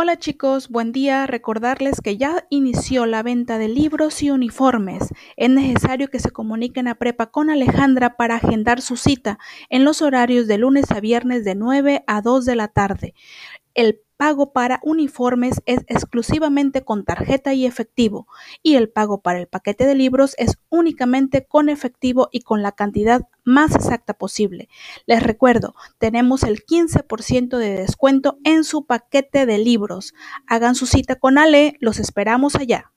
Hola chicos, buen día. Recordarles que ya inició la venta de libros y uniformes. Es necesario que se comuniquen a Prepa con Alejandra para agendar su cita en los horarios de lunes a viernes de 9 a 2 de la tarde. El pago para uniformes es exclusivamente con tarjeta y efectivo y el pago para el paquete de libros es únicamente con efectivo y con la cantidad más exacta posible. Les recuerdo, tenemos el 15% de descuento en su paquete de libros. Hagan su cita con Ale, los esperamos allá.